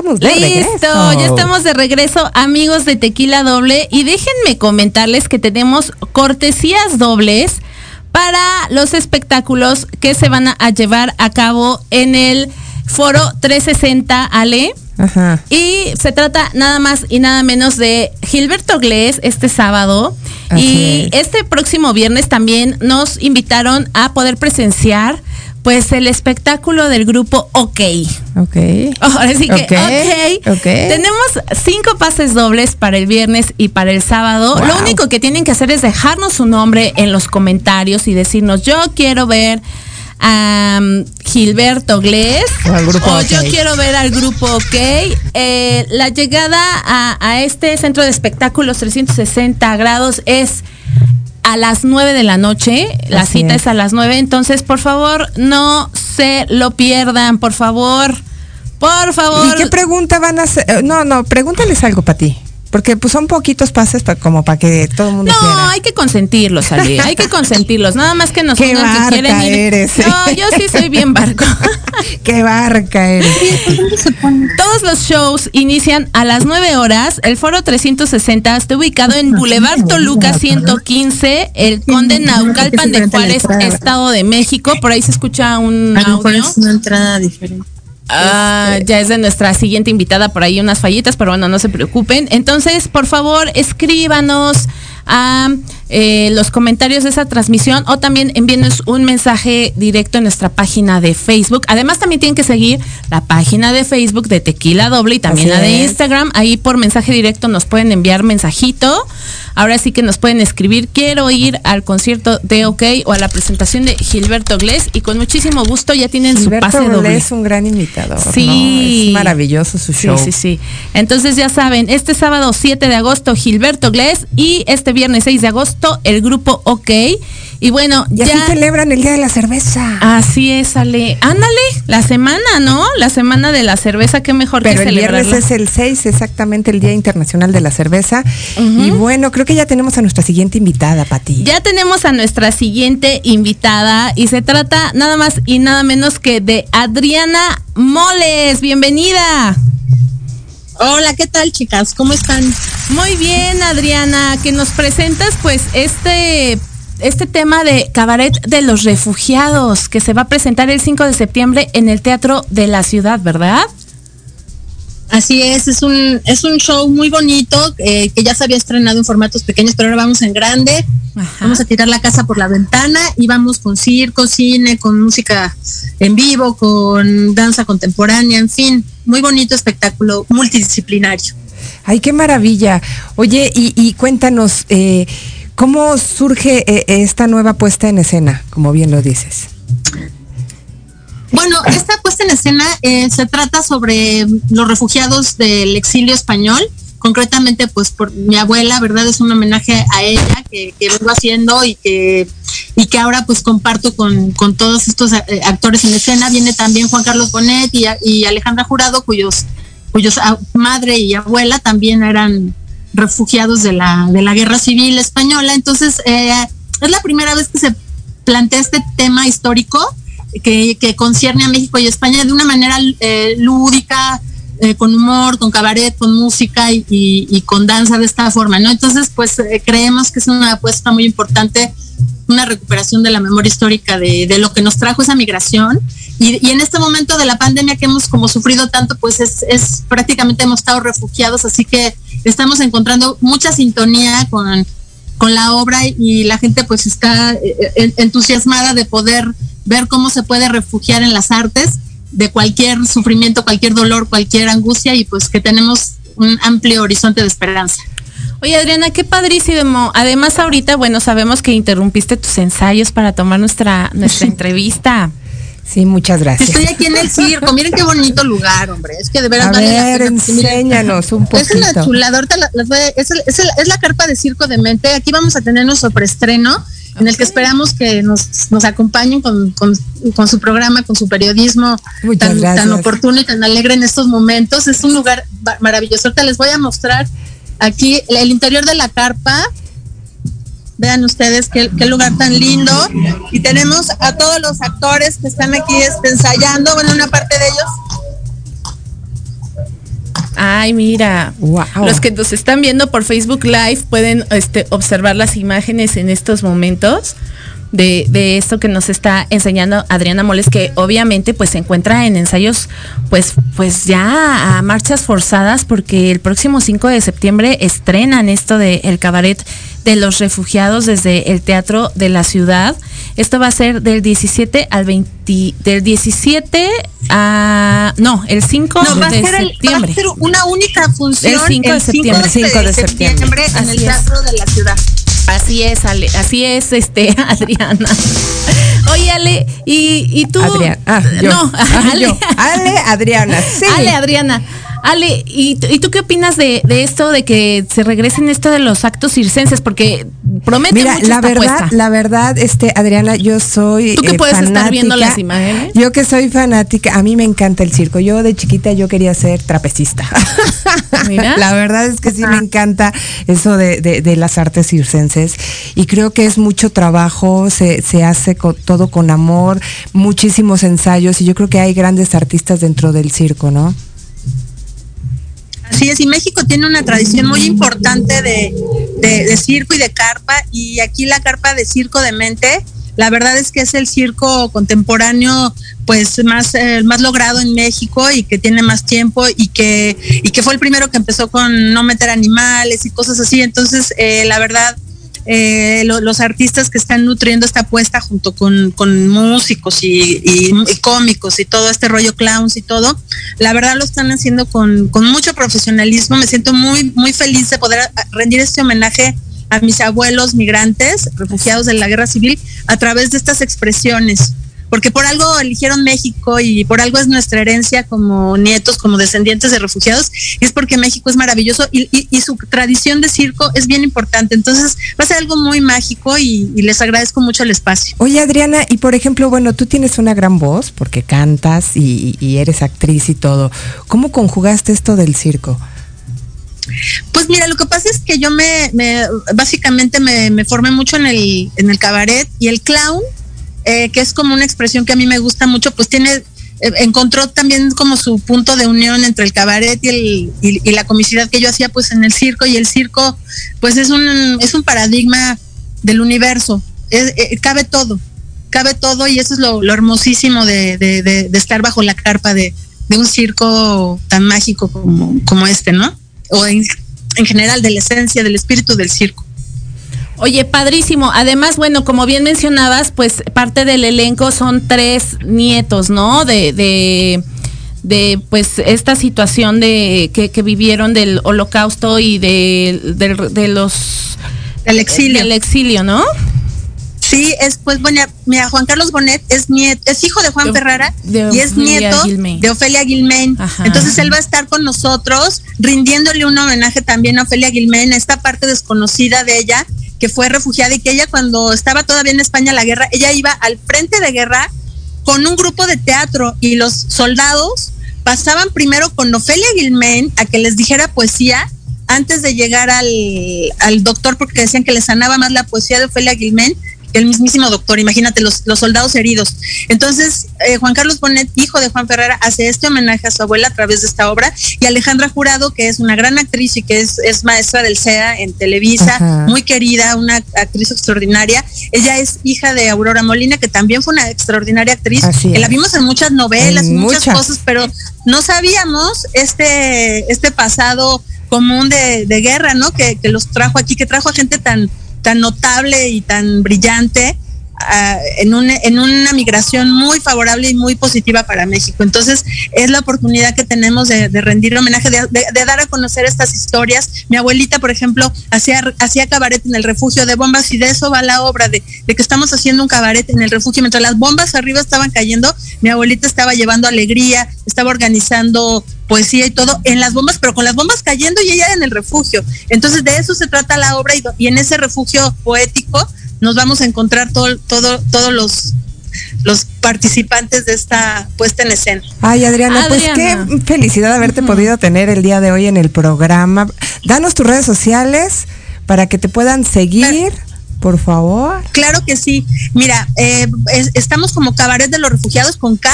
Estamos de Listo, ya estamos de regreso, amigos de Tequila Doble. Y déjenme comentarles que tenemos cortesías dobles para los espectáculos que se van a llevar a cabo en el Foro 360 Ale. Ajá. Y se trata nada más y nada menos de Gilberto Glés este sábado. y este próximo viernes también nos invitaron a poder presenciar pues el espectáculo del grupo OK. Ok. Ahora sí que okay. ok. Tenemos cinco pases dobles para el viernes y para el sábado. Lo único que tienen que hacer es dejarnos su nombre en los comentarios y decirnos yo quiero ver a Gilberto Glés o, yo quiero ver al grupo OK. Eh, la llegada a, a este centro de espectáculos 360 grados es a las 9 de la noche. La cita es. a las 9. Entonces, por favor, no se lo pierdan, por favor. Por favor. ¿Y qué pregunta van a hacer? Eh, no, no, pregúntales algo para ti. Porque pues son poquitos pases para, como para que todo el mundo No, hay que consentirlos, Ali. Hay que consentirlos. Nada más que nos Qué barca que quieren ir. Eres, No, yo sí soy bien barco. Qué barca eres. Todos los shows inician a las 9 horas. El foro 360 está ubicado en Boulevard Toluca 115, el Conde Naucalpan de Juárez, Estado de México. Por ahí se escucha un audio. Es una entrada diferente. Ah, ya es de nuestra siguiente invitada por ahí unas fallitas, pero bueno, no se preocupen. Entonces, por favor, escríbanos a eh, los comentarios de esa transmisión o también envíenos un mensaje directo en nuestra página de Facebook. Además, también tienen que seguir la página de Facebook de Tequila Doble y también la de Instagram. Ahí por mensaje directo nos pueden enviar mensajito. Ahora sí que nos pueden escribir, quiero ir al concierto de OK o a la presentación de Gilberto Glés y con muchísimo gusto ya tienen su pase doble. es un gran imitador. Sí. Es maravilloso su show. Sí, sí, sí. Entonces ya saben, este sábado 7 de agosto Gilberto Glés y este viernes 6 de agosto el grupo OK. Y bueno, ya así celebran el Día de la Cerveza. Así es, Ale. Ándale, la semana, ¿no? La semana de la cerveza, qué mejor Pero que el viernes es el 6, exactamente el Día Internacional de la Cerveza. Y bueno, creo que ya tenemos a nuestra siguiente invitada, Pati. Ya tenemos a nuestra siguiente invitada y se trata nada más y nada menos que de Adriana Moles. Bienvenida. Hola, ¿qué tal chicas? ¿Cómo están? Muy bien, Adriana, que nos presentas pues este este tema de Cabaret de los Refugiados que se va a presentar el 5 de septiembre en el Teatro de la Ciudad, ¿verdad? Así es, es un, es un show muy bonito eh, que ya se había estrenado en formatos pequeños, pero ahora vamos en grande. Vamos a tirar la casa por la ventana y vamos con circo, cine, con música en vivo, con danza contemporánea, en fin, muy bonito espectáculo multidisciplinario. Ay, qué maravilla. Oye, y, cuéntanos, eh, ¿cómo surge eh, esta nueva puesta en escena, como bien lo dices? Bueno, esta puesta en escena eh, se trata sobre los refugiados del exilio español, concretamente pues por mi abuela, ¿verdad? Es un homenaje a ella que, vengo haciendo y que, y que ahora pues comparto con, todos estos eh, actores en escena. Viene también Juan Carlos Bonet y, Alejandra Jurado, cuyos, cuyos madre y abuela también eran refugiados de la, de la guerra civil española. Entonces, eh, es la primera vez que se plantea este tema histórico que, concierne a México y España de una manera eh, lúdica, eh, con humor, con cabaret, con música y, con danza de esta forma, ¿no? Entonces, pues creemos que es una apuesta muy importante, una recuperación de la memoria histórica de, lo que nos trajo esa migración. Y, en este momento de la pandemia que hemos como sufrido tanto, pues es, es prácticamente hemos estado refugiados, así que estamos encontrando mucha sintonía con, con la obra y la gente pues está entusiasmada de poder ver cómo se puede refugiar en las artes de cualquier sufrimiento, cualquier dolor, cualquier angustia y pues que tenemos un amplio horizonte de esperanza. Oye Adriana, qué padrísimo. Además ahorita, bueno, sabemos que interrumpiste tus ensayos para tomar nuestra, nuestra entrevista. Sí, muchas gracias. Estoy aquí en el circo, miren qué bonito lugar, hombre. Es que de veras a ver, enséñanos un poquito. Es la chulada, es, la carpa de circo de mente. Aquí vamos a tener nuestro preestreno en el que esperamos que nos, nos acompañen con, con, su programa, con su periodismo tan, tan, oportuno y tan alegre en estos momentos. Es un lugar maravilloso. Ahorita les voy a mostrar aquí el interior de la carpa. Vean ustedes qué, qué, lugar tan lindo. Y tenemos a todos los actores que están aquí este, ensayando, bueno, una parte de ellos Ay, mira. Los que nos están viendo por Facebook Live pueden este, observar las imágenes en estos momentos. De, de, esto que nos está enseñando Adriana Moles, que obviamente pues se encuentra en ensayos pues, pues ya a marchas forzadas porque el próximo 5 de septiembre estrenan esto de el cabaret de los refugiados desde el Teatro de la Ciudad. Esto va a ser del 17 al 20, del 17 a, no, el 5 de septiembre. va a ser una única función el 5 de septiembre, 5 de, septiembre, en el Teatro de la Ciudad. Así es, Ale, así es, este, Adriana. Oye, Ale, y, y tú. Adriana. Ah, no, Ale. Ale, Adriana, sí. Ale, Adriana. Ale, ¿y, tú qué opinas de, esto de que se regresen esto de los actos circenses? Porque promete Mira, la verdad, la verdad, este, Adriana, yo soy. ¿Tú que eh, puedes estar viendo las imágenes? Yo que soy fanática, a mí me encanta el circo. Yo de chiquita yo quería ser trapecista. Mira. la verdad es que sí me encanta eso de, las artes circenses. Y creo que es mucho trabajo, se, se hace todo con amor, muchísimos ensayos, y yo creo que hay grandes artistas dentro del circo, ¿no? Así es, y México tiene una tradición muy importante de, circo y de carpa, y aquí la carpa de circo de mente, la verdad es que es el circo contemporáneo pues más, eh, más logrado en México y que tiene más tiempo y que, y que fue el primero que empezó con no meter animales y cosas así. Entonces, eh, la verdad, eh, los artistas que están nutriendo esta apuesta junto con, músicos y, cómicos y todo este rollo clowns y todo, la verdad lo están haciendo con, mucho profesionalismo. Me siento muy, muy feliz de poder rendir este homenaje a mis abuelos migrantes, refugiados de la guerra civil, a través de estas expresiones porque por algo eligieron México y por algo es nuestra herencia como nietos, como descendientes de refugiados, y es porque México es maravilloso y, su tradición de circo es bien importante. Entonces va a ser algo muy mágico y, les agradezco mucho el espacio. Oye Adriana, y por ejemplo, bueno, tú tienes una gran voz porque cantas y, eres actriz y todo. ¿Cómo conjugaste esto del circo? Pues mira, lo que pasa es que yo me, básicamente me, me, formé mucho en el, en el cabaret y el clown eh, que es como una expresión que a mí me gusta mucho, pues tiene, eh, encontró también como su punto de unión entre el cabaret y, el, y, la comicidad que yo hacía pues en el circo y el circo pues es un, es un paradigma del universo, eh, cabe todo, cabe todo y eso es lo, hermosísimo de, de, estar bajo la carpa de, un circo tan mágico como, como este, ¿no? O en general de la esencia, del espíritu del circo. Oye, padrísimo. Además, bueno, como bien mencionabas, pues parte del elenco son tres nietos, ¿no? De, de, de pues esta situación de que, que vivieron del holocausto y de, de, los del exilio. Del exilio, ¿no? Sí, es pues bueno, mira, Juan Carlos Bonet es nieto, es hijo de Juan Ferrara y es nieto de Ofelia Gilmain. Entonces él va a estar con nosotros rindiéndole un homenaje también a Ofelia Gilmain, esta parte desconocida de ella que fue refugiada y que ella cuando estaba todavía en España la guerra, ella iba al frente de guerra con un grupo de teatro y los soldados pasaban primero con Ofelia Gilmain a que les dijera poesía antes de llegar al, al doctor porque decían que le sanaba más la poesía de Ofelia Gilmain el mismísimo doctor, imagínate los, los soldados heridos. Entonces, eh, Juan Carlos Bonet, hijo de Juan Ferrara, hace este homenaje a su abuela a través de esta obra y Alejandra Jurado, que es una gran actriz y que es, es maestra del SEA en Televisa, muy querida, una actriz extraordinaria. Ella es hija de Aurora Molina, que también fue una extraordinaria actriz. la vimos en muchas novelas, en muchas, cosas, pero no sabíamos este, este pasado común de, de guerra, ¿no? Que, que los trajo aquí, que trajo a gente tan tan notable y tan brillante en, un, en una migración muy favorable y muy positiva para México. Entonces, es la oportunidad que tenemos de, rendir homenaje, de, dar a conocer estas historias. Mi abuelita, por ejemplo, hacía, hacía cabaret en el refugio de bombas y de eso va la obra, de, de que estamos haciendo un cabaret en el refugio. Mientras las bombas arriba estaban cayendo, mi abuelita estaba llevando alegría, estaba organizando poesía y todo en las bombas, pero con las bombas cayendo y ella en el refugio. Entonces de eso se trata la obra y, en ese refugio poético nos vamos a encontrar todo, todo, todos los los participantes de esta puesta en escena. Ay, Adriana, pues qué felicidad haberte podido tener el día de hoy en el programa. Danos tus redes sociales para que te puedan seguir. Por favor. Claro que sí. Mira, eh, estamos como Cabaret de los Refugiados con K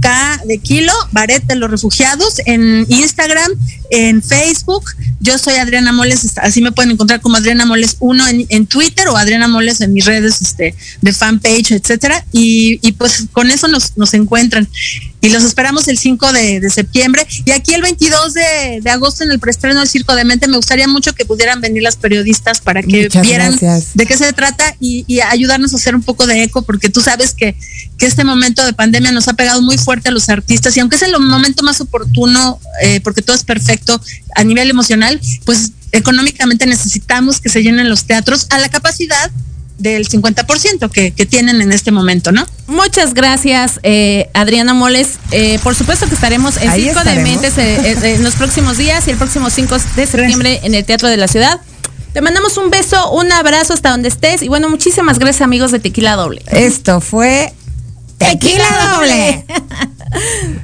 K de kilo, Baret de los refugiados, en Instagram, en Facebook. Yo soy Adriana Moles, así me pueden encontrar como Adriana Moles 1 en, Twitter o Adriana Moles en mis redes este, de fanpage, etcétera. Y, pues con eso nos, nos encuentran y los esperamos el 5 de, septiembre. Y aquí el 22 de, agosto en el preestreno del Circo de Mente, me gustaría mucho que pudieran venir las periodistas para que vieran de qué se trata y, ayudarnos a hacer un poco de eco, porque tú sabes que, que, este momento de pandemia nos ha pegado muy fuerte a los artistas y aunque es el momento más oportuno, eh, porque todo es perfecto a nivel emocional, pues económicamente necesitamos que se llenen los teatros a la capacidad del 50% que, que tienen en este momento, ¿no? Muchas gracias, eh, Adriana Moles. Eh, por supuesto que estaremos en 5 de Mentes eh, en los próximos días y el próximo 5 de septiembre en el Teatro de la Ciudad. Te mandamos un beso, un abrazo hasta donde estés y bueno, muchísimas gracias amigos de Tequila Doble. Esto fue Tequila Doble.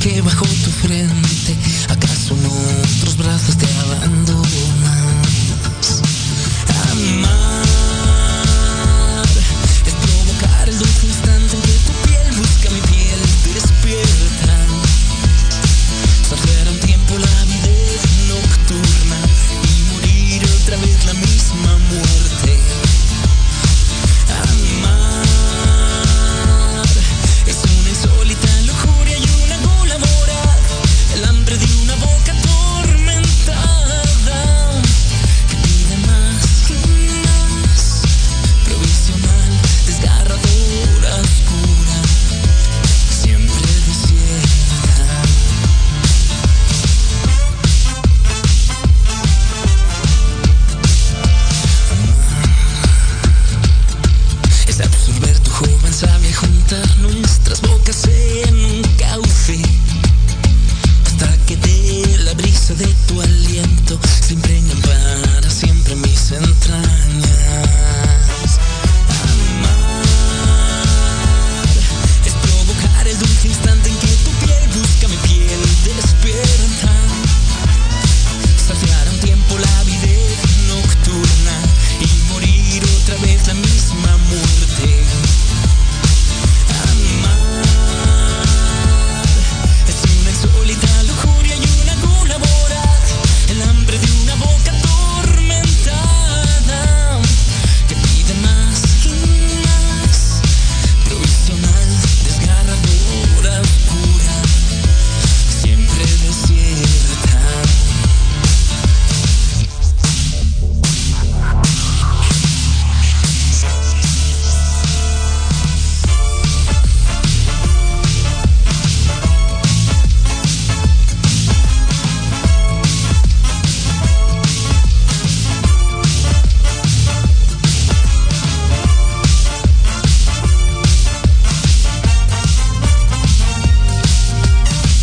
Que bajo tu frente,